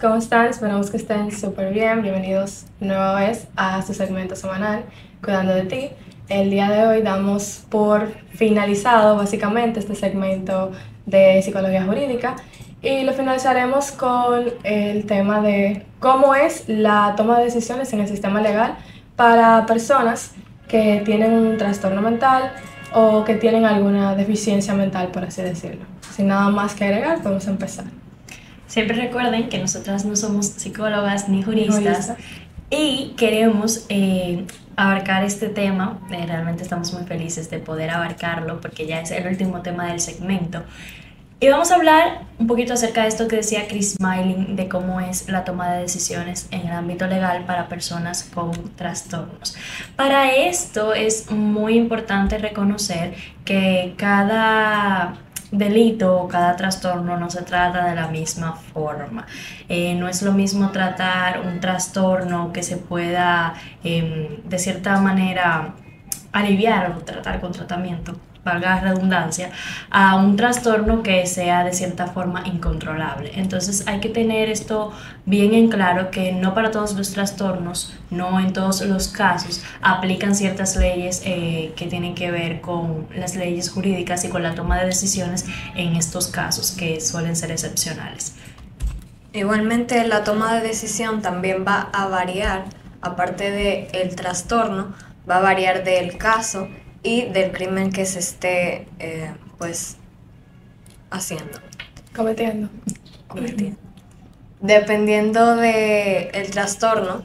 ¿cómo están? Esperamos que estén súper bien. Bienvenidos nueva vez a su segmento semanal, Cuidando de ti. El día de hoy damos por finalizado básicamente este segmento de psicología jurídica y lo finalizaremos con el tema de cómo es la toma de decisiones en el sistema legal para personas que tienen un trastorno mental o que tienen alguna deficiencia mental, por así decirlo. Sin nada más que agregar, podemos empezar. Siempre recuerden que nosotras no somos psicólogas ni juristas y queremos eh, abarcar este tema. Eh, realmente estamos muy felices de poder abarcarlo porque ya es el último tema del segmento. Y vamos a hablar un poquito acerca de esto que decía Chris Smiling, de cómo es la toma de decisiones en el ámbito legal para personas con trastornos. Para esto es muy importante reconocer que cada delito o cada trastorno no se trata de la misma forma. Eh, no es lo mismo tratar un trastorno que se pueda em, de cierta manera aliviar o tratar con tratamiento valga redundancia, a un trastorno que sea de cierta forma incontrolable. Entonces hay que tener esto bien en claro que no para todos los trastornos, no en todos los casos, aplican ciertas leyes eh, que tienen que ver con las leyes jurídicas y con la toma de decisiones en estos casos que suelen ser excepcionales. Igualmente la toma de decisión también va a variar, aparte del el trastorno, va a variar del caso y del crimen que se esté eh, pues haciendo. Cometiendo. Cometiendo. Dependiendo del el trastorno,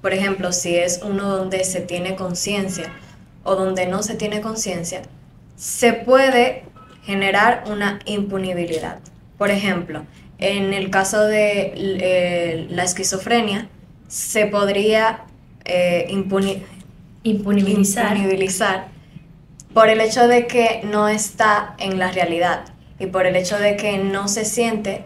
por ejemplo, si es uno donde se tiene conciencia o donde no se tiene conciencia, se puede generar una impunibilidad. Por ejemplo, en el caso de eh, la esquizofrenia, se podría eh, impunir, impunibilizar. por el hecho de que no está en la realidad y por el hecho de que no se siente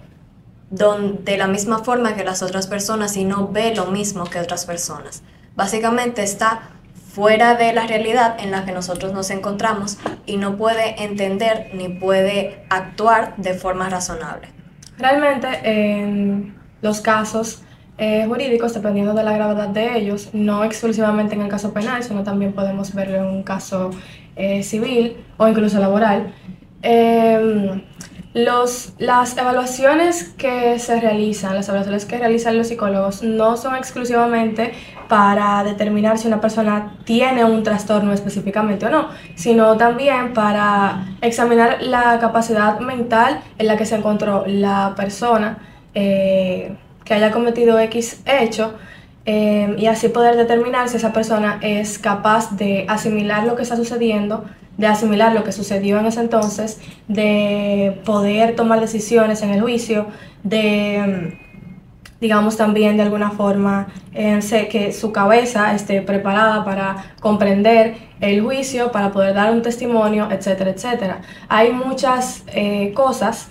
de la misma forma que las otras personas y no ve lo mismo que otras personas. Básicamente está fuera de la realidad en la que nosotros nos encontramos y no puede entender ni puede actuar de forma razonable. Realmente en los casos eh, jurídicos, dependiendo de la gravedad de ellos, no exclusivamente en el caso penal, sino también podemos verlo en un caso eh, civil o incluso laboral. Em, los, las evaluaciones que se realizan, las evaluaciones que realizan los psicólogos, no son exclusivamente para determinar si una persona tiene un trastorno específicamente o no, sino también para examinar la capacidad mental en la que se encontró la persona. Eh, que haya cometido X hecho eh, y así poder determinar si esa persona es capaz de asimilar lo que está sucediendo, de asimilar lo que sucedió en ese entonces, de poder tomar decisiones en el juicio, de, digamos también de alguna forma, eh, que su cabeza esté preparada para comprender el juicio, para poder dar un testimonio, etcétera, etcétera. Hay muchas eh, cosas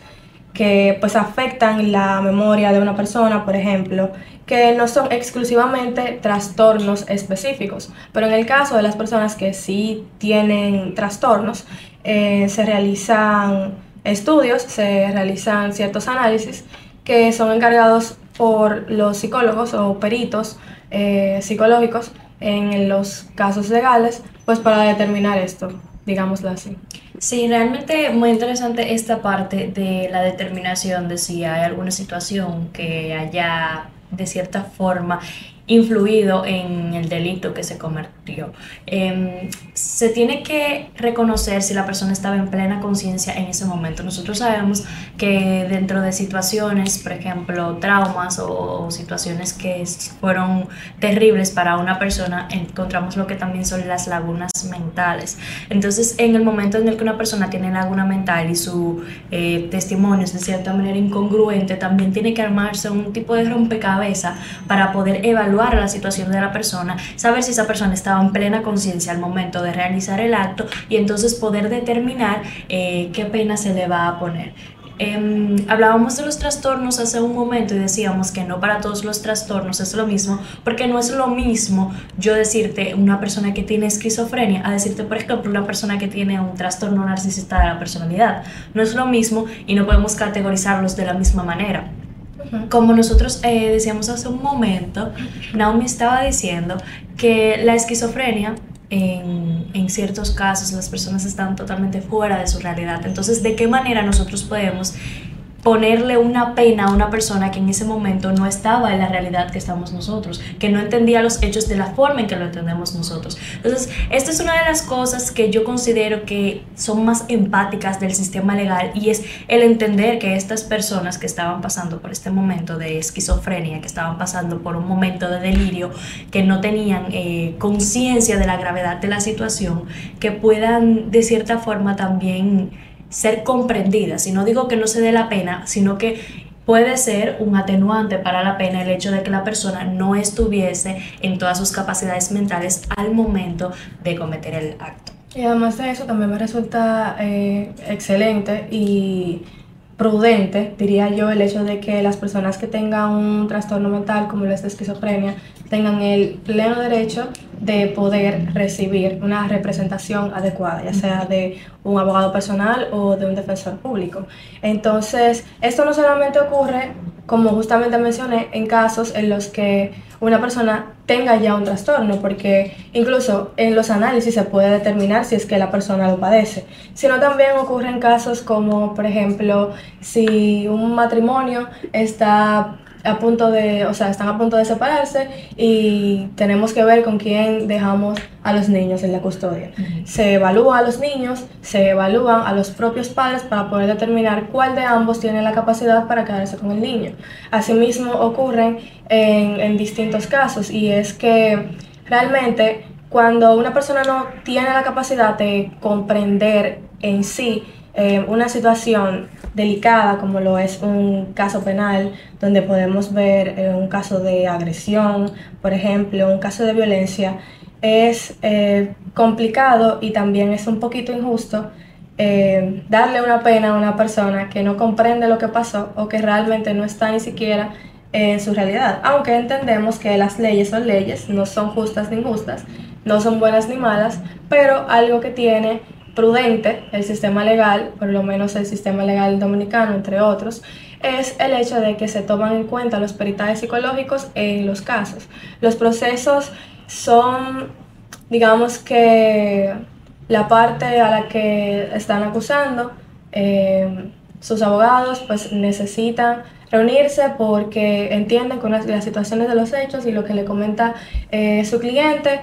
que pues afectan la memoria de una persona, por ejemplo, que no son exclusivamente trastornos específicos, pero en el caso de las personas que sí tienen trastornos, eh, se realizan estudios, se realizan ciertos análisis que son encargados por los psicólogos o peritos eh, psicológicos en los casos legales, pues para determinar esto, digámoslo así. Sí, realmente muy interesante esta parte de la determinación de si hay alguna situación que haya de cierta forma influido en el delito que se Em, se tiene que reconocer si la persona estaba en plena conciencia en ese momento. Nosotros sabemos que dentro de situaciones, por ejemplo, traumas o, situaciones que fueron terribles para una persona, encontramos lo que también son las lagunas mentales. Entonces, en el momento en el que una persona tiene laguna mental y su eh, testimonio es de cierta manera incongruente, también tiene que armarse un tipo de rompecabezas para poder evaluar la situación de la persona, saber si esa persona estaba en plena conciencia al momento de realizar el acto y entonces poder determinar eh, qué pena se le va a poner. Em, hablábamos de los trastornos hace un momento y decíamos que no para todos los trastornos es lo mismo, porque no es lo mismo yo decirte una persona que tiene esquizofrenia a decirte, por ejemplo, una persona que tiene un trastorno narcisista de la personalidad. No es lo mismo y no podemos categorizarlos de la misma manera. como nosotros eh, decíamos hace un momento, Naomi estaba diciendo que la esquizofrenia en, en, ciertos casos las personas están totalmente fuera de su realidad. Entonces, ¿de qué manera nosotros podemos ponerle una pena a una persona que en ese momento no estaba en la realidad que estamos nosotros, que no entendía los hechos de la forma en que lo entendemos nosotros. Entonces, esta es una de las cosas que yo considero que son más empáticas del sistema legal y es el entender que estas personas que estaban pasando por este momento de esquizofrenia, que estaban pasando por un momento de delirio, que no tenían eh, conciencia de la gravedad de la situación, que puedan de cierta forma también ser comprendidas. Y no digo que no se dé la pena, sino que puede ser un atenuante para la pena el hecho de que la persona no estuviese en todas sus capacidades mentales al momento de cometer el acto. Y además de eso también me resulta eh, excelente y prudente, diría yo, el hecho de que las personas que tengan un trastorno mental como la esquizofrenia tengan el pleno derecho de poder recibir una representación adecuada, ya sea de un abogado personal o de un defensor público. Entonces, esto no solamente ocurre, como justamente mencioné, en casos en los que una persona tenga ya un trastorno, porque incluso en los análisis se puede determinar si es que la persona lo padece, sino también ocurre en casos como, por ejemplo, si un matrimonio está a punto de, o sea, están a punto de separarse y tenemos que ver con quién dejamos a los niños en la custodia. Se evalúa a los niños, se evalúan a los propios padres para poder determinar cuál de ambos tiene la capacidad para quedarse con el niño. Asimismo ocurren en, en distintos casos y es que realmente cuando una persona no tiene la capacidad de comprender en sí eh, una situación delicada como lo es un caso penal, donde podemos ver eh, un caso de agresión, por ejemplo, un caso de violencia, es eh, complicado y también es un poquito injusto darle una pena a una persona que no comprende lo que pasó o que realmente no está ni siquiera en su realidad. Aunque entendemos que las leyes son leyes, no son justas ni injustas, no son buenas ni malas, pero algo que tiene prudente el sistema legal, por lo menos el sistema legal dominicano, entre otros, es el hecho de que se toman en cuenta los peritajes psicológicos en los casos. Los procesos son, digamos que, la parte a la que están acusando, eh, sus abogados pues necesitan reunirse porque entienden con las, situaciones de los hechos y lo que le comenta eh, su cliente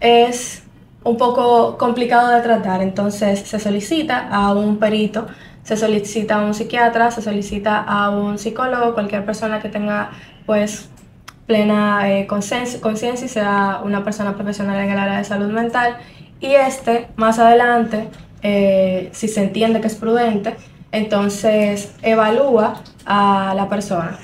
es un poco complicado de tratar, entonces se solicita a un perito, se solicita a un psiquiatra, se solicita a un psicólogo, cualquier persona que tenga pues plena eh, conciencia y sea una persona profesional en el área de salud mental. Y este más adelante, eh, si se entiende que es prudente, entonces evalúa a la persona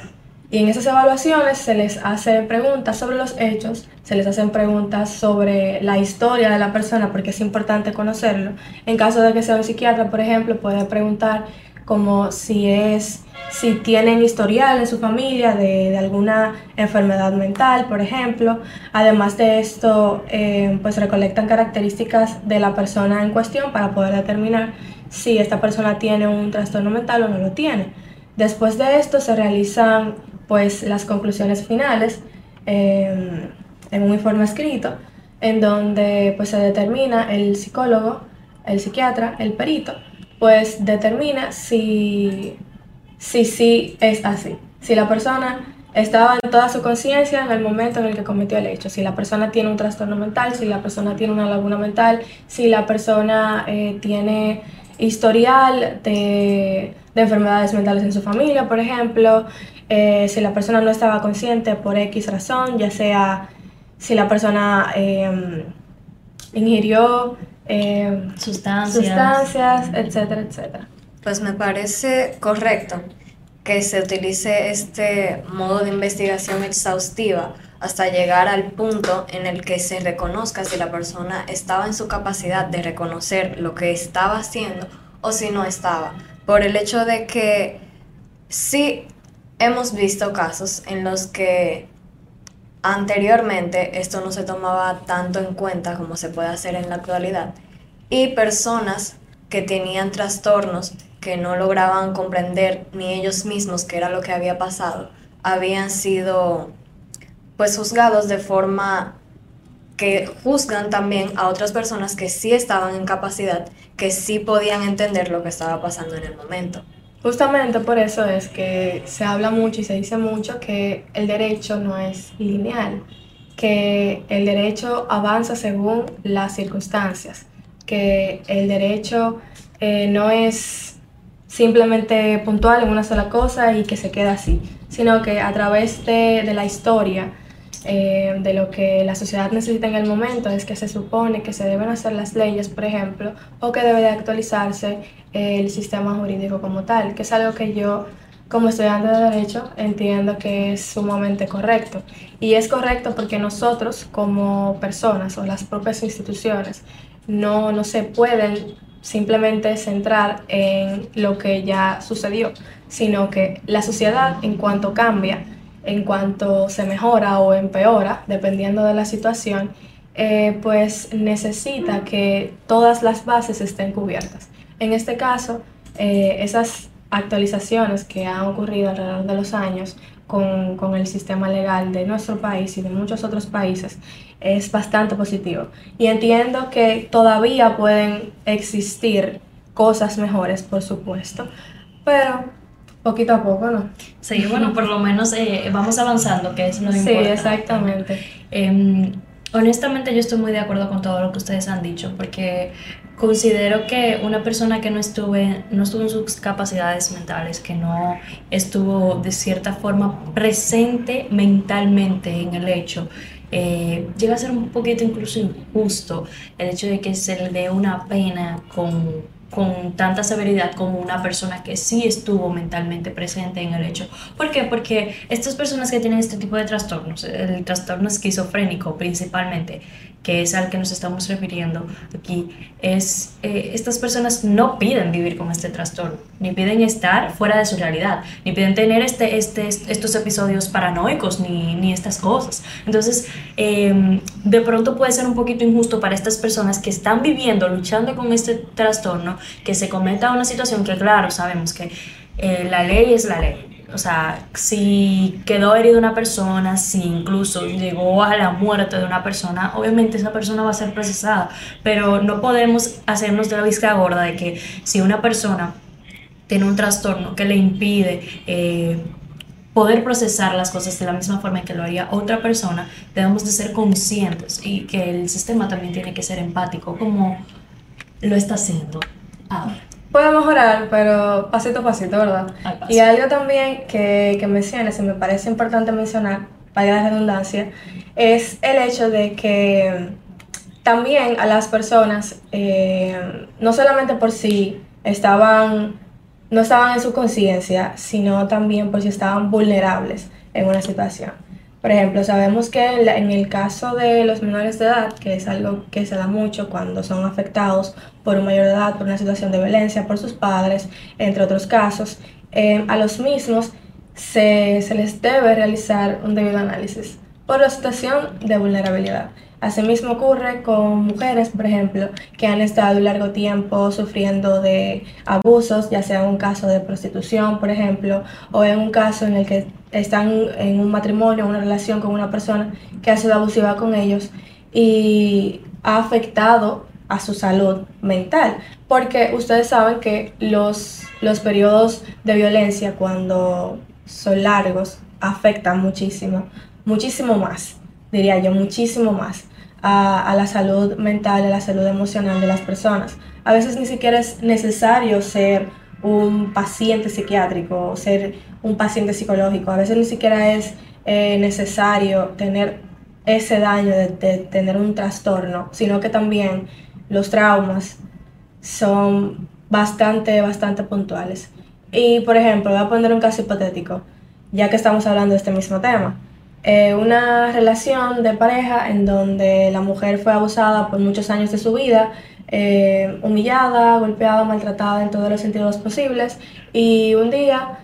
y en esas evaluaciones se les hacen preguntas sobre los hechos, se les hacen preguntas sobre la historia de la persona, porque es importante conocerlo. En caso de que sea un psiquiatra, por ejemplo, puede preguntar como si es si tienen historial en su familia de, alguna enfermedad mental, por ejemplo. Además de esto, eh, pues recolectan características de la persona en cuestión para poder determinar si esta persona tiene un trastorno mental o no lo tiene. Después de esto se realizan pues las conclusiones finales em, en un informe escrito en donde pues se determina el psicólogo, el psiquiatra, el perito, pues determina si sí si, es así. Si la persona estaba en toda su conciencia en el momento en el que cometió el hecho. Si la persona tiene un trastorno mental, si la persona tiene una laguna mental, si la persona eh, tiene historial de, enfermedades mentales en su familia, por ejemplo, eh, si la persona no estaba consciente por X razón, ya sea si la persona em, ingirió em, sustancias. sustancias, etcétera, etcétera. Pues me parece correcto que se utilice este modo de investigación exhaustiva hasta llegar al punto en el que se reconozca si la persona estaba en su capacidad de reconocer lo que estaba haciendo o si no estaba. Por el hecho de que sí hemos visto casos en los que anteriormente esto no se tomaba tanto en cuenta como se puede hacer en la actualidad y personas que tenían trastornos que no lograban comprender ni ellos mismos qué era lo que había pasado, habían sido pues juzgados de forma que juzgan también a otras personas que sí estaban en capacidad, que sí podían entender lo que estaba pasando en el momento. Justamente por eso es que se habla mucho y se dice mucho que el derecho no es lineal, que el derecho avanza según las circunstancias, que el derecho eh, no es simplemente puntual en una sola cosa y que se queda así, sino que a través de, de la historia, eh, de lo que la sociedad necesita en el momento es que se supone que se deben hacer las leyes, por ejemplo, o que debe de actualizarse el sistema jurídico como tal, que es algo que yo como estudiante de derecho entiendo que es sumamente correcto. Y es correcto porque nosotros como personas o las propias instituciones no, no se pueden simplemente centrar en lo que ya sucedió, sino que la sociedad en cuanto cambia, en cuanto se mejora o empeora, dependiendo de la situación, eh, pues necesita que todas las bases estén cubiertas. En este caso, eh, esas actualizaciones que han ocurrido alrededor de los años con, con, el sistema legal de nuestro país y de muchos otros países es bastante positivo. Y entiendo que todavía pueden existir cosas mejores, por supuesto, pero Poquito a poco, ¿no? Sí, bueno, por lo menos eh, vamos avanzando, que es lo importante. Sí, exactamente. Em, honestamente yo estoy muy de acuerdo con todo lo que ustedes han dicho, porque considero que una persona que no, estuve, no estuvo en sus capacidades mentales, que no estuvo de cierta forma presente mentalmente en el hecho, eh, llega a ser un poquito incluso injusto el hecho de que se le dé una pena con con tanta severidad como una persona que sí estuvo mentalmente presente en el hecho. ¿Por qué? Porque estas personas que tienen este tipo de trastornos, el trastorno esquizofrénico principalmente, que es al que nos estamos refiriendo aquí, es eh, estas personas no piden vivir con este trastorno, ni piden estar fuera de su realidad, ni piden tener este, este, estos episodios paranoicos, ni, ni estas cosas. Entonces, em, de pronto puede ser un poquito injusto para estas personas que están viviendo, luchando con este trastorno, que se cometa una situación que, claro, sabemos que eh, la ley es la ley o sea, si quedó herida una persona, si incluso llegó a la muerte de una persona, obviamente esa persona va a ser procesada, pero no podemos hacernos de la vista gorda de que si una persona tiene un trastorno que le impide eh, poder procesar las cosas de la misma forma que lo haría otra persona, debemos de ser conscientes y que el sistema también tiene que ser empático como lo está haciendo ahora puede mejorar, pero pasito a pasito, ¿verdad? Y algo también que, que mencionas y me parece importante mencionar, para la redundancia, es el hecho de que también a las personas, eh, no solamente por si estaban, no estaban en su conciencia, sino también por si estaban vulnerables en una situación. Por ejemplo, sabemos que en el caso de los menores de edad, que es algo que se da mucho cuando son afectados por un mayor de edad, por una situación de violencia, por sus padres, entre otros casos, eh, a los mismos se, se les debe realizar un debido análisis por la situación de vulnerabilidad. Asimismo ocurre con mujeres, por ejemplo, que han estado largo tiempo sufriendo de abusos, ya sea en un caso de prostitución, por ejemplo, o en un caso en el que están en un matrimonio, una relación con una persona que ha sido abusiva con ellos y ha afectado a su salud mental, porque ustedes saben que los, los periodos de violencia cuando son largos afectan muchísimo, muchísimo más diría yo, muchísimo más a, la salud mental, a la salud emocional de las personas. A veces ni siquiera es necesario ser un paciente psiquiátrico o ser un paciente psicológico. A veces ni siquiera es eh, necesario tener ese daño de, de, tener un trastorno, sino que también los traumas son bastante, bastante puntuales. Y por ejemplo, voy a poner un caso hipotético, ya que estamos hablando de este mismo tema. Eh, una relación de pareja en donde la mujer fue abusada por muchos años de su vida, eh, humillada, golpeada, maltratada en todos los sentidos posibles y un día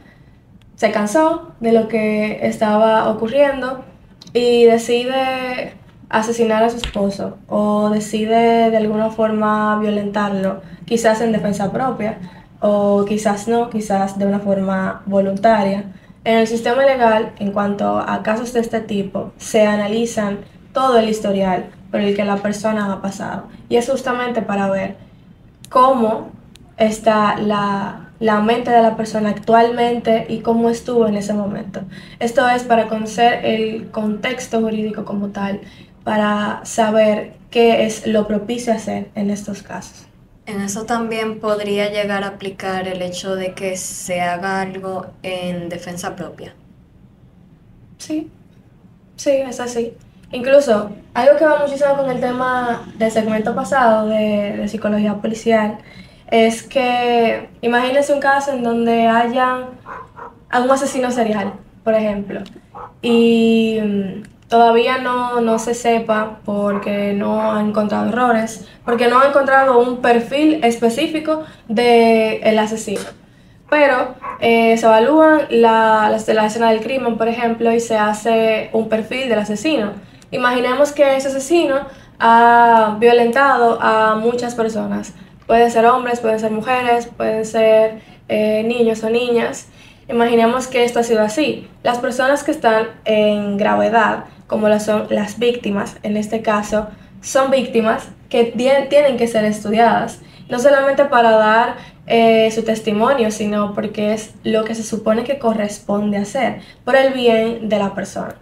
se cansó de lo que estaba ocurriendo y decide asesinar a su esposo o decide de alguna forma violentarlo, quizás en defensa propia o quizás no, quizás de una forma voluntaria. En el sistema legal, en cuanto a casos de este tipo, se analizan todo el historial por el que la persona ha pasado. Y es justamente para ver cómo está la, la mente de la persona actualmente y cómo estuvo en ese momento. Esto es para conocer el contexto jurídico como tal, para saber qué es lo propicio hacer en estos casos. En eso también podría llegar a aplicar el hecho de que se haga algo en defensa propia. Sí, sí, es así. Incluso, algo que va muchísimo con el tema del segmento pasado de, psicología policial, es que imagínense un caso en donde haya un asesino serial, por ejemplo, y mm, todavía no, no se sepa porque no ha encontrado errores, porque no ha encontrado un perfil específico del asesino. Pero eh, se evalúan la, la, la escena del crimen, por ejemplo, y se hace un perfil del asesino. Imaginemos que ese asesino ha violentado a muchas personas. Pueden ser hombres, pueden ser mujeres, pueden ser eh, niños o niñas. Imaginemos que esto ha sido así. Las personas que están en gravedad como lo son las víctimas, en este caso, son víctimas que tienen que ser estudiadas, no solamente para dar eh, su testimonio, sino porque es lo que se supone que corresponde hacer por el bien de la persona.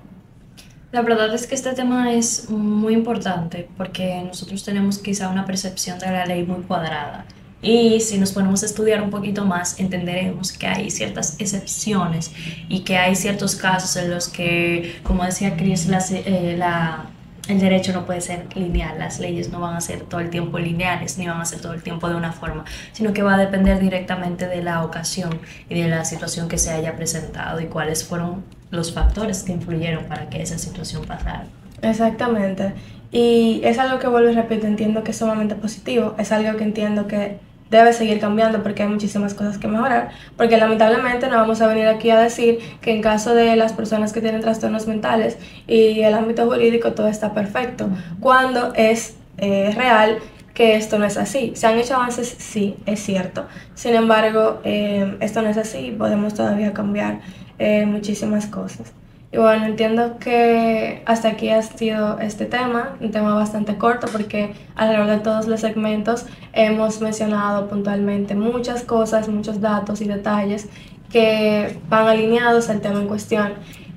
La verdad es que este tema es muy importante porque nosotros tenemos quizá una percepción de la ley muy cuadrada y si nos ponemos a estudiar un poquito más, entenderemos que hay ciertas excepciones y que hay ciertos casos en los que, como decía Chris, eh, la, el derecho no puede ser lineal, las leyes no van a ser todo el tiempo lineales, ni van a ser todo el tiempo de una forma, sino que va a depender directamente de la ocasión y de la situación que se haya presentado y cuáles fueron los factores que influyeron para que esa situación pasara. Exactamente. Y es algo que vuelvo y repito, entiendo que es sumamente positivo, es algo que entiendo que debe seguir cambiando porque hay muchísimas cosas que mejorar, porque lamentablemente no vamos a venir aquí a decir que en caso de las personas que tienen trastornos mentales y el ámbito jurídico todo está perfecto, cuando es eh, real que esto no es así. Se han hecho avances, sí, es cierto. Sin embargo, eh, esto no es así, podemos todavía cambiar eh, muchísimas cosas. Y bueno, entiendo que hasta aquí ha sido este tema, un tema bastante corto porque alrededor de todos los segmentos hemos mencionado puntualmente muchas cosas, muchos datos y detalles que van alineados al tema en cuestión.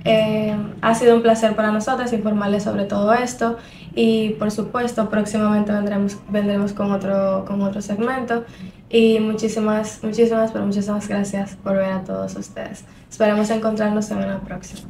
Eh, ha sido un placer para nosotros informarles sobre todo esto y por supuesto próximamente vendremos, vendremos con, otro, con otro segmento y muchísimas, muchísimas, pero muchísimas gracias por ver a todos ustedes. Esperemos encontrarnos en una próxima.